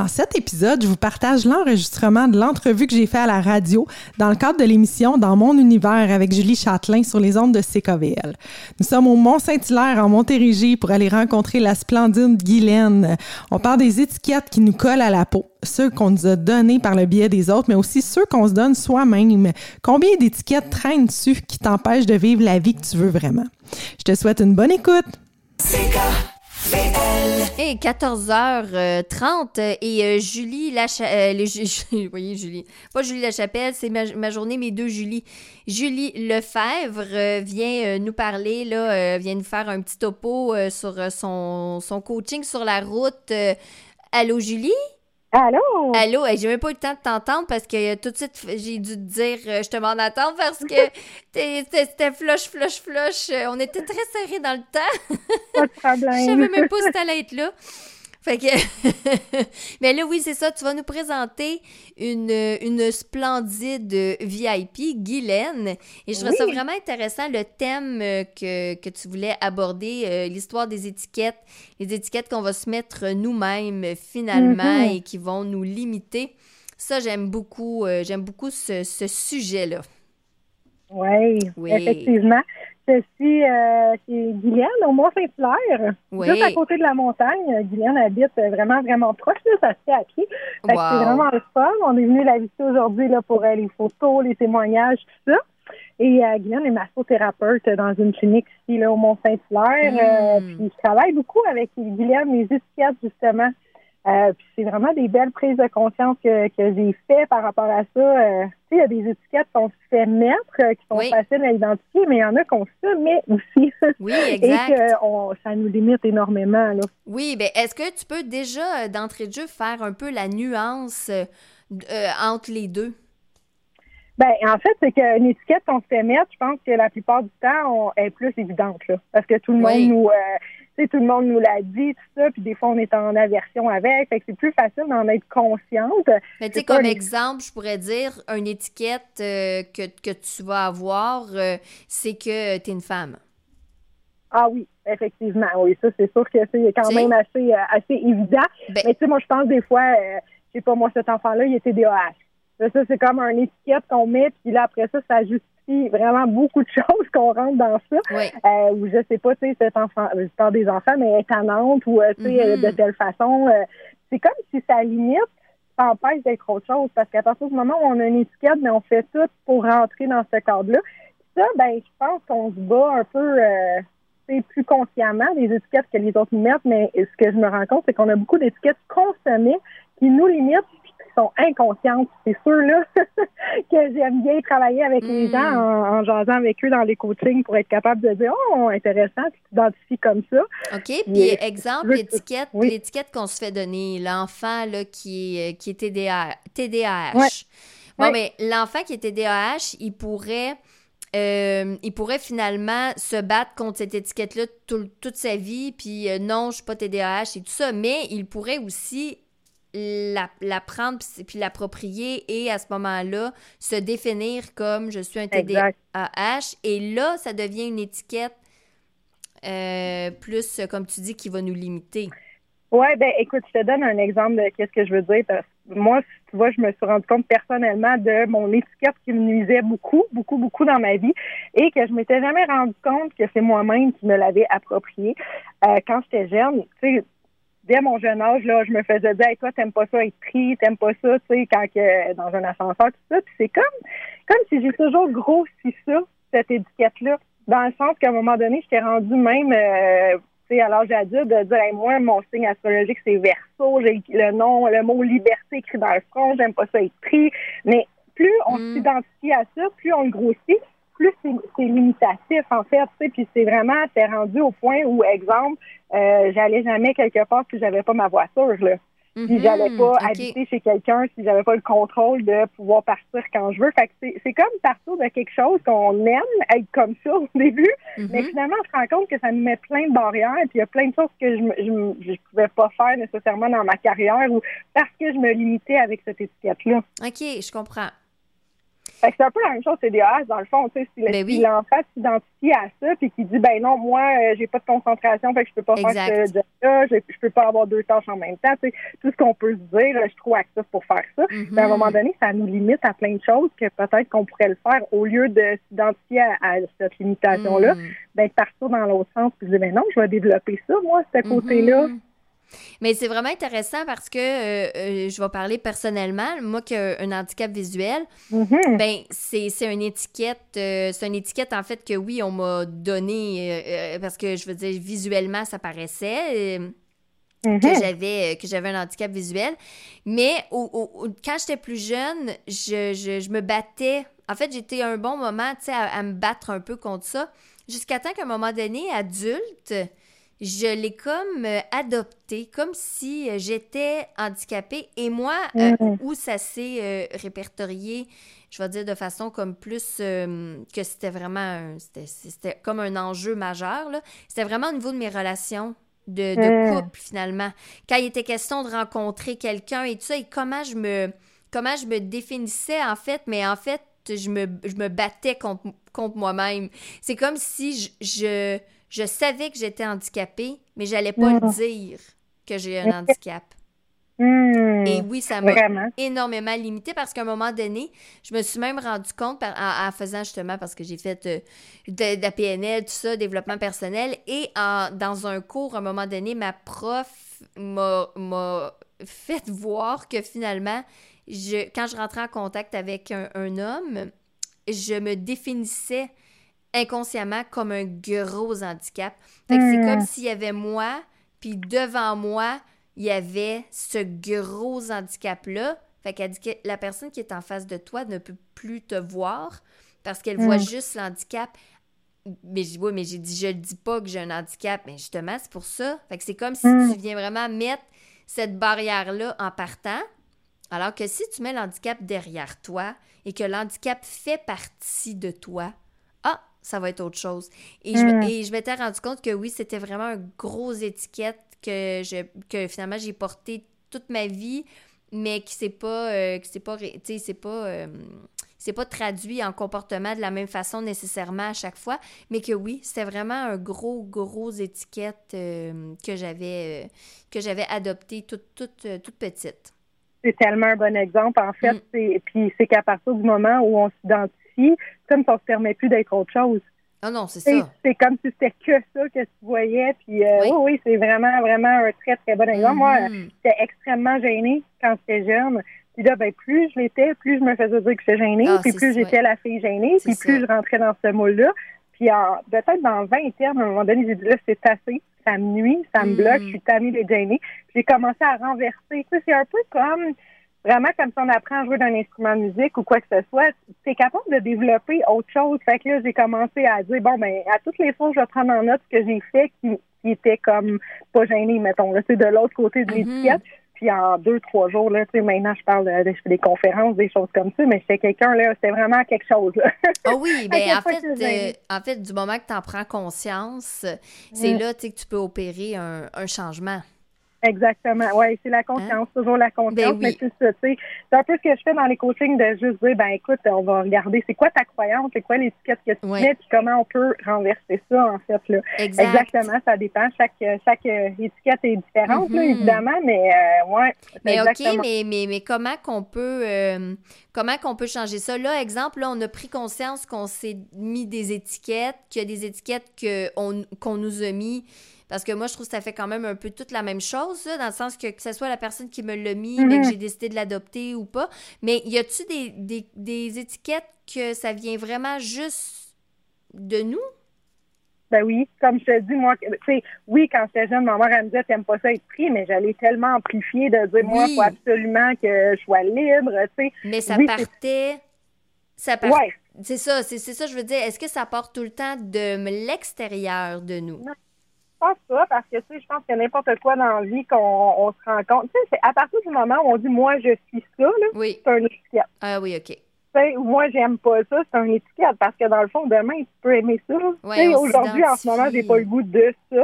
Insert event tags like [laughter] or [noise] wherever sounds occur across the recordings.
Dans cet épisode, je vous partage l'enregistrement de l'entrevue que j'ai fait à la radio dans le cadre de l'émission Dans mon univers avec Julie Châtelain sur les ondes de CKVL. Nous sommes au Mont-Saint-Hilaire en Montérégie pour aller rencontrer la splendide Guylaine. On parle des étiquettes qui nous collent à la peau, ceux qu'on nous a données par le biais des autres, mais aussi ceux qu'on se donne soi-même. Combien d'étiquettes traînent dessus qui t'empêchent de vivre la vie que tu veux vraiment? Je te souhaite une bonne écoute. Et 14h30 et euh, Julie Lachapelle, euh, [laughs] voyez Julie, pas Julie Lachapelle, c'est ma, journée, mes deux Julie. Julie Lefebvre euh, vient nous parler, là, vient nous faire un petit topo sur son, son coaching sur la route. allô Julie? Allô? Allô, j'ai même pas eu le temps de t'entendre parce que tout de suite, j'ai dû te dire je te m'en attends parce que [laughs] c'était flush, flush, flush. On était très serrés dans le temps. Pas de problème. [laughs] je savais même pas si t'allais être là. Fait que. [laughs] Mais là, oui, c'est ça. Tu vas nous présenter une, une splendide VIP, Guylaine. Et je trouve ça vraiment intéressant, le thème euh, que, que tu voulais aborder, euh, l'histoire des étiquettes, les étiquettes qu'on va se mettre nous-mêmes finalement mm-hmm. et qui vont nous limiter. Ça, j'aime beaucoup, euh, j'aime beaucoup ce, ce sujet-là. Oui, oui, effectivement. Je suis euh, chez Guylaine, au Mont-Saint-Hilaire, juste à côté de la montagne. Guylaine habite vraiment, vraiment proche, là, ça se fait à pied. C'est vraiment le fun. On est venu la visiter aujourd'hui là, pour euh, les photos, les témoignages, tout ça. Et euh, Guylaine est massothérapeute dans une clinique ici là, au Mont-Saint-Hilaire. Euh, hmm. puis je travaille beaucoup avec Guylaine, les étiquettes, justement. Euh, puis c'est vraiment des belles prises de conscience que, que j'ai fait par rapport à ça. Euh, il y a des étiquettes qu'on se fait mettre, euh, qui sont faciles à identifier, mais il y en a qu'on se met aussi. [laughs] Oui, exact. Et que ça nous limite énormément. Là. Oui, bien, est-ce que tu peux déjà, d'entrée de jeu, faire un peu la nuance entre les deux? Ben, en fait, c'est qu'une étiquette qu'on se fait mettre, je pense que la plupart du temps, elle est plus évidente, là. Parce que tout le monde nous, tout le monde nous l'a dit, tout ça, puis des fois, on est en aversion avec. Fait que c'est plus facile d'en être consciente. Mais tu sais, comme exemple, je pourrais dire, une étiquette euh, que, que, tu vas avoir, euh, c'est que tu es une femme. Ah oui, effectivement, oui. Ça, c'est sûr que c'est quand même assez, euh, assez évident. Ben Mais tu sais, moi, je pense des fois, je sais pas, moi, cet enfant-là, il était DAH. Ça, c'est comme un étiquette qu'on met, puis là, après ça, ça justifie vraiment beaucoup de [laughs] choses qu'on rentre dans ça. Euh, ou je sais pas, tu sais, cet enfant, je parle des enfants, mais étonnante, ou, euh, tu sais, euh, de mm-hmm. telle façon. c'est comme si ça limite, ça empêche d'être autre chose, parce qu'à partir du moment où on a une étiquette, mais on fait tout pour rentrer dans ce cadre-là. Ça, ben, je pense qu'on se bat un peu, plus consciemment des étiquettes que les autres nous mettent, mais ce que je me rends compte, c'est qu'on a beaucoup d'étiquettes consommées qui nous limitent sont inconscientes. C'est sûr là [laughs] que j'aime bien travailler avec les hmm. gens en, jasant avec eux dans les coachings pour être capable de dire oh intéressant, tu t'identifies comme ça. OK. Puis exemple, l'étiquette, l'étiquette qu'on se fait donner, l'enfant là qui est qui est TDAH. TDAH. Bon, mais l'enfant qui est TDAH, il pourrait euh, il pourrait finalement se battre contre cette étiquette-là toute sa vie, puis euh, non, je suis pas TDAH et tout ça, mais il pourrait aussi la, la prendre puis l'approprier et à ce moment-là se définir comme je suis un TDAH et là ça devient une étiquette euh, plus comme tu dis qui va nous limiter. Oui, ben écoute, je te donne un exemple de qu'est-ce que je veux dire. Parce que moi, tu vois, je me suis rendu compte personnellement de mon étiquette qui me nuisait beaucoup, beaucoup, beaucoup dans ma vie et que je m'étais jamais rendu compte que c'est moi-même qui me l'avais approprié. Euh, quand j'étais jeune, tu sais, dès mon jeune âge, là, je me faisais dire, hey, toi, t'aimes pas ça être pris, t'aimes pas ça, tu sais, quand que, dans un ascenseur, tout ça. Puis c'est comme, comme si j'ai toujours grossi ça, cette étiquette-là, dans le sens qu'à un moment donné, j'étais rendue même, euh, tu sais, à l'âge adulte, de dire, hey, moi, mon signe astrologique, c'est verso, j'ai le nom, le mot liberté écrit dans le front, j'aime pas ça être pris. Mais plus on mm. s'identifie à ça, plus on le grossit, plus c'est limitatif, en fait, tu sais, puis c'est vraiment, c'est rendu au point où, exemple, euh, j'allais jamais quelque part si j'avais pas ma voiture, là. Si mhm, j'allais pas habiter chez quelqu'un, si j'avais pas le contrôle de pouvoir partir quand je veux. Fait que c'est comme partir de quelque chose qu'on aime, être comme ça au début, mais mhm. finalement, on se rend compte que ça nous met plein de barrières, et puis il y a plein de choses que je, je, je pouvais pas faire nécessairement dans ma carrière ou parce que je me limitais avec cette étiquette-là. OK, je comprends c'est un peu la même chose CDAS, dans le fond, tu sais, si, ben l'enfant s'identifie à ça, puis qui dit, ben non, moi, euh, j'ai pas de concentration, fait que je peux pas faire ce job-là, je, je, peux pas avoir deux tâches en même temps, tu sais, tout ce qu'on peut se dire, je suis trop actif pour faire ça. Mais à un mm-hmm. moment donné, ça nous limite à plein de choses que peut-être qu'on pourrait le faire au lieu de s'identifier à, cette limitation-là, mm. ben partir dans l'autre sens, puis dire, ben non, je vais développer ça, moi, ce côté-là. Mm-hmm. Mais c'est vraiment intéressant parce que euh, euh, je vais parler personnellement. Moi qui ai un handicap visuel, mm-hmm. ben c'est une étiquette. Euh, c'est une étiquette en fait que oui, on m'a donné parce que je veux dire visuellement ça paraissait. que mm-hmm. j'avais que j'avais un handicap visuel mais quand j'étais plus jeune je, je, me battais en fait j'étais un bon moment tu sais à, à, me battre un peu contre ça jusqu'à temps qu'à un moment donné adulte je l'ai comme euh, adopté, comme si euh, j'étais handicapée. Et moi, euh, mm. où ça s'est répertorié, je vais dire de façon comme plus que c'était vraiment, c'était comme un enjeu majeur, c'était vraiment au niveau de mes relations de, mm. couple, finalement. Quand il était question de rencontrer quelqu'un et tout ça, et comment je me, comment je me définissais, en fait, mais en fait, je me, je me battais contre, contre moi-même. C'est comme si je je savais que j'étais handicapée, mais j'allais pas le mm. dire que j'ai un handicap. Mm. Et oui, ça m'a énormément limité parce qu'à un moment donné, je me suis même rendu compte en, faisant justement parce que j'ai fait euh, de, la PNL, tout ça, développement personnel, et en, dans un cours, à un moment donné, ma prof m'a fait voir que finalement, je, quand je rentrais en contact avec un, un homme, je me définissais inconsciemment comme un gros handicap. Fait que c'est hmm. comme s'il y avait moi, puis devant moi, il y avait ce gros handicap-là. Fait qu'elle dit que la personne qui est en face de toi ne peut plus te voir parce qu'elle voit hmm. juste l'handicap. Mais je oui, mais j'ai dit, je ne dis pas que j'ai un handicap. Mais justement, c'est pour ça. Fait que c'est comme si hmm. tu viens vraiment mettre cette barrière-là en partant. Alors que si tu mets l'handicap derrière toi et que l'handicap fait partie de toi, ça va être autre chose. Et, je, hmm. et je m'étais rendu compte que oui, c'était vraiment une grosse étiquette que, je, que finalement j'ai portée toute ma vie, mais qui s'est pas, euh, qui pas, c'est pas, euh, c'est pas traduit en comportement de la même façon nécessairement à chaque fois, mais que oui, c'était vraiment un gros, gros étiquette euh, que j'avais, que j'avais adopté toute, toute, toute petite. C'est tellement un bon exemple, en fait. Mm. Puis c'est qu'à partir du moment où on s'identifie, comme ça ne se permet plus d'être autre chose. Ah non, c'est ça. C'est comme si c'était que ça que tu voyais. Puis euh, oui. oui, c'est vraiment, vraiment un très, très bon exemple. Moi, mm-hmm. j'étais extrêmement gênée quand j'étais jeune. Puis là, ben, plus je l'étais, plus je me faisais dire que j'étais gênée. Ah, puis plus j'étais la fille gênée, puis plus je rentrais dans ce moule-là. Puis peut-être dans 20 termes, à un moment donné, j'ai dit là, c'est assez. Ça me nuit, ça me bloque, mm. je suis tannée d'être gênée. Puis j'ai commencé à renverser. c'est un peu comme vraiment comme si on apprend à jouer d'un instrument de musique ou quoi que ce soit, tu es capable de développer autre chose. Fait que là, j'ai commencé à dire, bon, ben, à toutes les fois, je vais prendre en note ce que j'ai fait qui, qui était comme pas gêné, mettons, là, c'est de l'autre côté de mm-hmm. l'étiquette. Puis en deux, trois jours, là, tu sais, maintenant, je parle de, je fais des conférences, des choses comme ça, mais j'étais quelqu'un, là, c'était vraiment quelque chose, là. Ah oui, [laughs] ben en fait, euh, en fait, du moment que tu en prends conscience, c'est là, tu sais, que tu peux opérer un, un changement. Exactement. Oui, c'est la confiance, hein? toujours la confiance. Ben mais c'est ça, c'est un peu ce que je fais dans les coachings de juste dire, ben écoute, on va regarder c'est quoi ta croyance, c'est quoi l'étiquette que tu mets, puis comment on peut renverser ça, en fait. Là. Exactement, ça dépend. Chaque, chaque étiquette est différente, là, mm-hmm. évidemment, mais euh, ouais. Mais OK, mais, mais, mais comment qu'on peut euh, comment qu'on peut changer ça? Là, exemple, là, on a pris conscience qu'on s'est mis des étiquettes, qu'il y a des étiquettes qu'on nous a mis Parce que moi, je trouve que ça fait quand même un peu toute la même chose, dans le sens que que ce soit la personne qui me l'a mis, mais que mhm. j'ai décidé de l'adopter ou pas. Mais y a-tu des, des, des étiquettes que ça vient vraiment juste de nous? Ben oui, comme je te dis, moi, tu sais, oui, quand j'étais jeune, ma mère, elle me disait, t'aimes pas ça être pris, mais j'allais tellement amplifier de dire, moi, il faut absolument que je sois libre, tu sais. Mais ça partait. Ça partait. C'est ça, c'est ça, je veux dire. Est-ce que ça part tout le temps de l'extérieur de nous? Non. Je pense pas, parce que, tu sais, je pense que n'importe quoi dans la vie qu'on se rend compte. Tu sais, c'est à partir du moment où on dit, moi, je suis ça, là, oui. c'est un étiquette. Ah oui, OK moi, j'aime pas ça, c'est un étiquette parce que dans le fond, demain, tu peux aimer ça. Aujourd'hui, en ce moment, j'ai pas le goût de ça.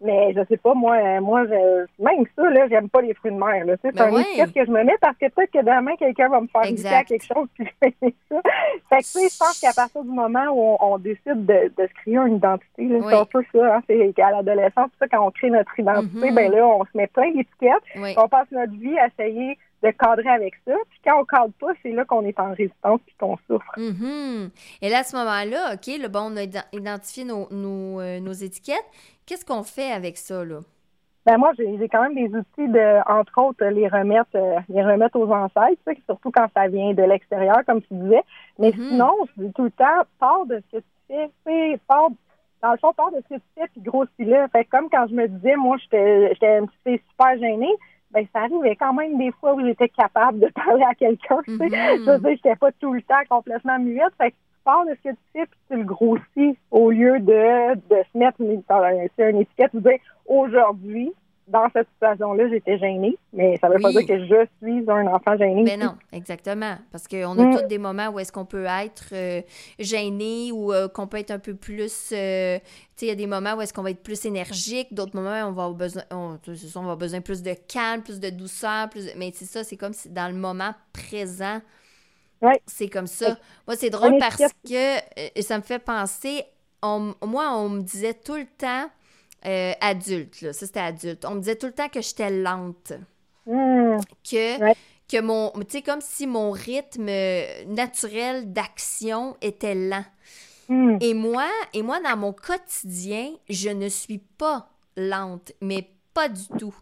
Mais je sais pas, moi, moi même ça, là, j'aime pas les fruits de mer. C'est ben un étiquette que je me mets parce que peut-être que demain, quelqu'un va me faire goûter à quelque chose puis je vais ça. Fait que, tu sais, je pense qu'à partir du moment où on, décide de, de, se créer une identité, c'est un peu ça, hein, c'est qu'à l'adolescence, quand on crée notre identité, mm-hmm. ben là, on se met plein d'étiquettes. On passe notre vie à essayer de cadrer avec ça. Puis quand on cadre pas, c'est là qu'on est en résistance puis qu'on souffre. Mm-hmm. Et là, à ce moment-là, OK, le bon, on a identifié nos, nos, euh, nos étiquettes. Qu'est-ce qu'on fait avec ça, là? Ben moi, j'ai quand même des outils de, entre autres, les remettre, euh, les remettre aux ancêtres, surtout quand ça vient de l'extérieur, comme tu disais. Mais mm-hmm. sinon, je dis tout le temps, pars de ce que tu fais, pars, dans le fond, pars de ce que tu fais, puis grossis-le. Fait comme quand je me disais, moi, j'étais super gênée, ben ça arrivait quand même des fois où j'étais capable de [laughs] parler à quelqu'un. tu sais. Mm-hmm. Je veux dire, j'étais pas tout le temps complètement muette. Fait que tu parles de ce que tu fais puis tu le grossis au lieu de, de se mettre une, une étiquette ou dire aujourd'hui, dans cette situation-là, j'étais gênée, mais ça veut pas dire que je suis un enfant gêné. Mais non, exactement. Parce qu'on a mm. tous des moments où est-ce qu'on peut être euh, gêné ou euh, qu'on peut être un peu plus. Euh, tu sais, il y a des moments où est-ce qu'on va être plus énergique, d'autres moments où on va avoir besoin, on, va avoir besoin plus de calme, plus de douceur, plus. Mais c'est ça, c'est comme si dans le moment présent. Ouais. C'est comme ça. Moi, c'est drôle parce que ça me fait penser. moi, on me disait tout le temps euh, adulte, là. Ça, c'était adulte. On me disait tout le temps que j'étais lente. Hmm. Que, que mon. Tu sais, comme si mon rythme naturel d'action était lent. Hmm. Et moi, et moi, dans mon quotidien, je ne suis pas lente, mais pas du tout.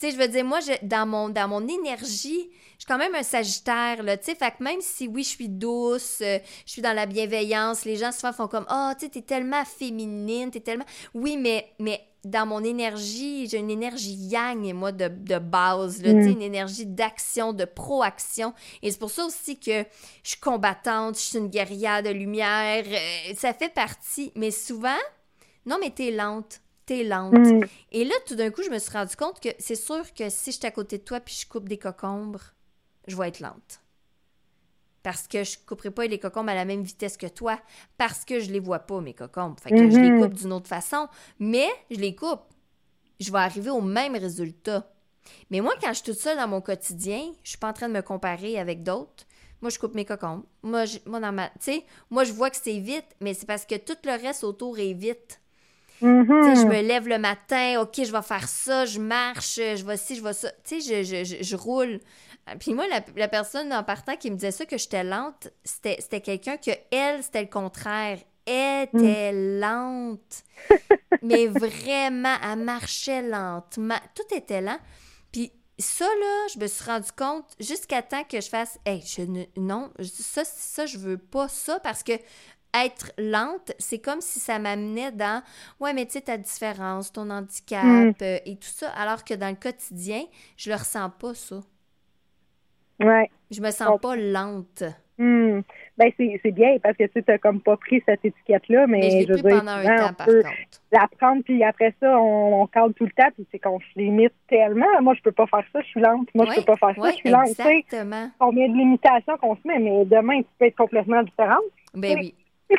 Tu sais, je veux dire, moi, je, dans, mon, dans mon énergie, je suis quand même un sagittaire, là, tu sais, fait que même si, oui, je suis douce, euh, je suis dans la bienveillance, les gens souvent font comme, oh, tu sais, t'es tellement féminine, t'es tellement... Oui, mais, mais dans mon énergie, j'ai une énergie yang, moi, de, de base, là, mm. une énergie d'action, de proaction. Et c'est pour ça aussi que je suis combattante, je suis une guerrière de lumière. Euh, ça fait partie. Mais souvent, non, mais t'es lente. T'es lente. Mm. Et là, tout d'un coup, je me suis rendu compte que c'est sûr que si je suis à côté de toi puis je coupe des cocombres, je vais être lente parce que je couperai pas les cocombes à la même vitesse que toi, parce que je les vois pas, mes cocombes. Fait que je les mhm. coupe d'une autre façon, mais je les coupe. Je vais arriver au même résultat. Mais moi, quand je suis toute seule dans mon quotidien, je suis pas en train de me comparer avec d'autres. Moi, je coupe mes cocombes. Moi, je, moi dans ma, moi, je vois que c'est vite, mais c'est parce que tout le reste autour est vite. Je me lève le matin, OK, je vais faire ça, je marche, je vais ci, je vais ça. Tu sais, je, je, je, roule. Puis moi, la, personne en partant qui me disait ça, que j'étais lente, c'était quelqu'un que elle, c'était le contraire. Elle était mm. lente. [laughs] mais vraiment, elle marchait lentement. Tout était lent. Puis ça, là, je me suis rendu compte jusqu'à temps que je fasse Hey, je ne, non, ça, ça, je veux pas ça parce que être lente, c'est comme si ça m'amenait dans Ouais, mais tu sais, ta différence, ton handicap mm. euh, et tout ça, alors que dans le quotidien, je le ressens pas, ça. Ouais. Je me sens pas lente. Hmm. Ben, c'est bien parce que tu n'as comme pas pris cette étiquette-là, mais, mais je, je veux pendant un temps, par contre. La prendre, puis après ça, on, on cadre tout le temps, puis c'est qu'on se limite tellement. Moi, je peux pas faire ça, je suis lente. Moi, je peux pas faire ça, je suis lente. Exactement. Combien de limitations qu'on se met, mais demain, tu peux être complètement différente. Ben oui. [laughs]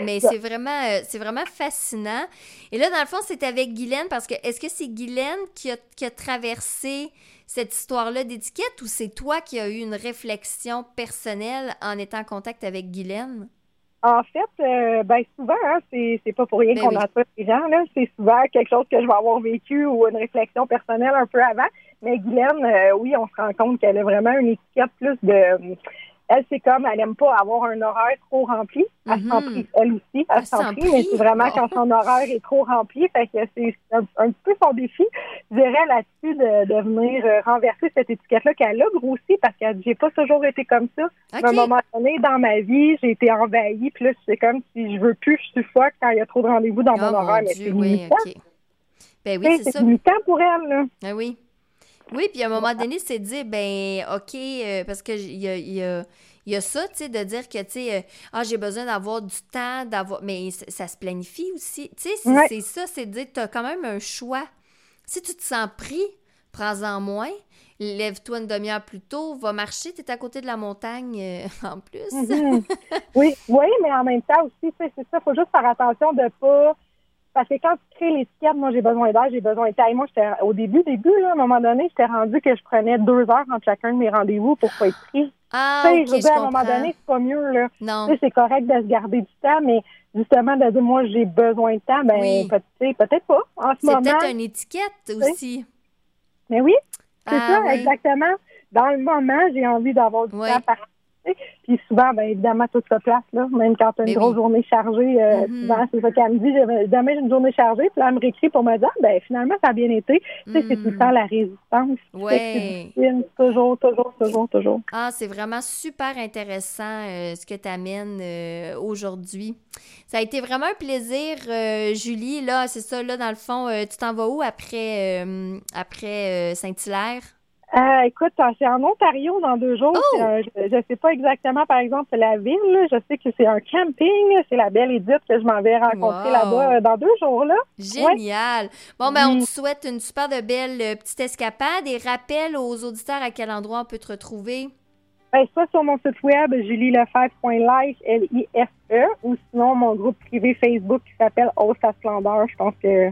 mais c'est vraiment, euh, c'est vraiment fascinant. Et là, dans le fond, c'est avec Guylaine parce que est-ce que c'est Guylaine qui a, qui a traversé cette histoire-là d'étiquette ou c'est toi qui as eu une réflexion personnelle en étant en contact avec Guylaine? En fait, euh, ben souvent, hein, c'est, pas pour rien ben qu'on entend les gens. Là. C'est souvent quelque chose que je vais avoir vécu ou une réflexion personnelle un peu avant. Mais Guylaine, euh, oui, on se rend compte qu'elle a vraiment une étiquette plus de elle, c'est comme, elle aime pas avoir un horaire trop rempli. Elle s'en mhm. prie, elle aussi, elle, s'en prie, mais c'est vraiment quand son horaire est trop rempli. Fait que c'est un, petit peu son défi, je dirais, là-dessus, de, venir euh, renverser cette étiquette-là qu'elle a grossi parce que j'ai pas toujours été comme ça. À un moment donné, dans ma vie, j'ai été envahie, puis là, c'est comme si je veux plus, je suffoque quand il y a trop de rendez-vous dans mon oh horaire. mais c'est oui, Ben oui, c'est ça. Pour elle, là. Ah oui. Oui, puis à un moment donné, c'est de dire, ben, OK, euh, parce que il y a, y, a, ça, tu sais, de dire que, tu sais, euh, ah, j'ai besoin d'avoir du temps, d'avoir. Mais ça, se planifie aussi. Tu sais, c'est ça, c'est de dire, tu as quand même un choix. Si tu te sens pris, prends-en moins. Lève-toi une demi-heure plus tôt, va marcher, tu es à côté de la montagne euh, [laughs] en plus. Mhm. oui, oui, mais en même temps aussi, c'est ça, il faut juste faire attention de pas parce que quand tu crées l'étiquette, moi, j'ai besoin d'aide, j'ai besoin de taille. Moi, j'étais, au début, début, là, à un moment donné, j'étais rendu que je prenais deux heures entre chacun de mes rendez-vous pour pas être pris. Ah, tu sais, je veux dire, à un moment donné, c'est pas mieux, là. Non. C'est correct de se garder du temps, mais justement, de dire, moi, j'ai besoin de temps, ben, oui. peut, peut-être pas, en ce moment. C'est peut-être une étiquette aussi. Mais oui, c'est ah, ça, exactement. Dans le moment, j'ai envie d'avoir du temps par puis souvent, ben évidemment, tout se place, là. Même quand tu as une grosse journée chargée, euh, mm-hmm. souvent, c'est ça qu'elle me dit. Demain, j'ai une journée chargée, puis là, elle me réécrit pour me dire, ah, ben finalement, ça a bien été. Tu sais, c'est tout le mm. temps la résistance. Oui. Toujours, toujours, toujours, toujours. Ah, c'est vraiment super intéressant euh, ce que tu amènes euh, aujourd'hui. Ça a été vraiment un plaisir, Julie. Là, c'est ça, là, dans le fond, tu t'en vas où après, après Saint-Hilaire? Euh, écoute, c'est en Ontario dans deux jours. Oh! Euh, je ne sais pas exactement, par exemple, la ville. Je sais que c'est un camping. C'est la belle Édith que je m'en vais rencontrer là-bas euh, dans deux jours. là. Génial. Bon, ben, on te souhaite une super de belle petite escapade et rappelle aux auditeurs à quel endroit on peut te retrouver. Ben, soit sur mon site web, julielefebvre.life, L-I-F-E, ou sinon mon groupe privé Facebook qui s'appelle Hausse à Splendeur. Je pense que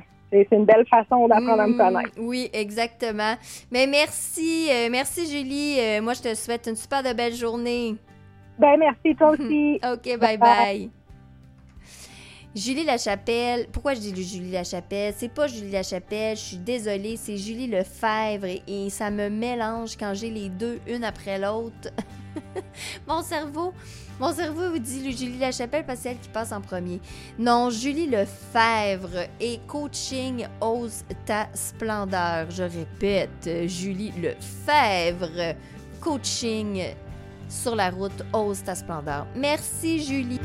c'est une belle façon d'apprendre à me mmh, connaître. Oui, exactement. Mais merci, euh, merci Julie. Euh, moi, je te souhaite une super de belle journée. Ben merci, toi [laughs] aussi. OK, bye bye. Julie Lachapelle, pourquoi je dis Julie Lachapelle? C'est pas Julie Lachapelle, je suis désolée, c'est Julie Lefebvre et ça me mélange quand j'ai les deux, une après l'autre. [laughs] [laughs] Mon cerveau, mon cerveau vous dit Julie Lachapelle parce que c'est elle qui passe en premier. Non, Julie Lefebvre et coaching Ose ta splendeur. Je répète, Julie Lefebvre, coaching sur la route Ose ta splendeur. Merci Julie.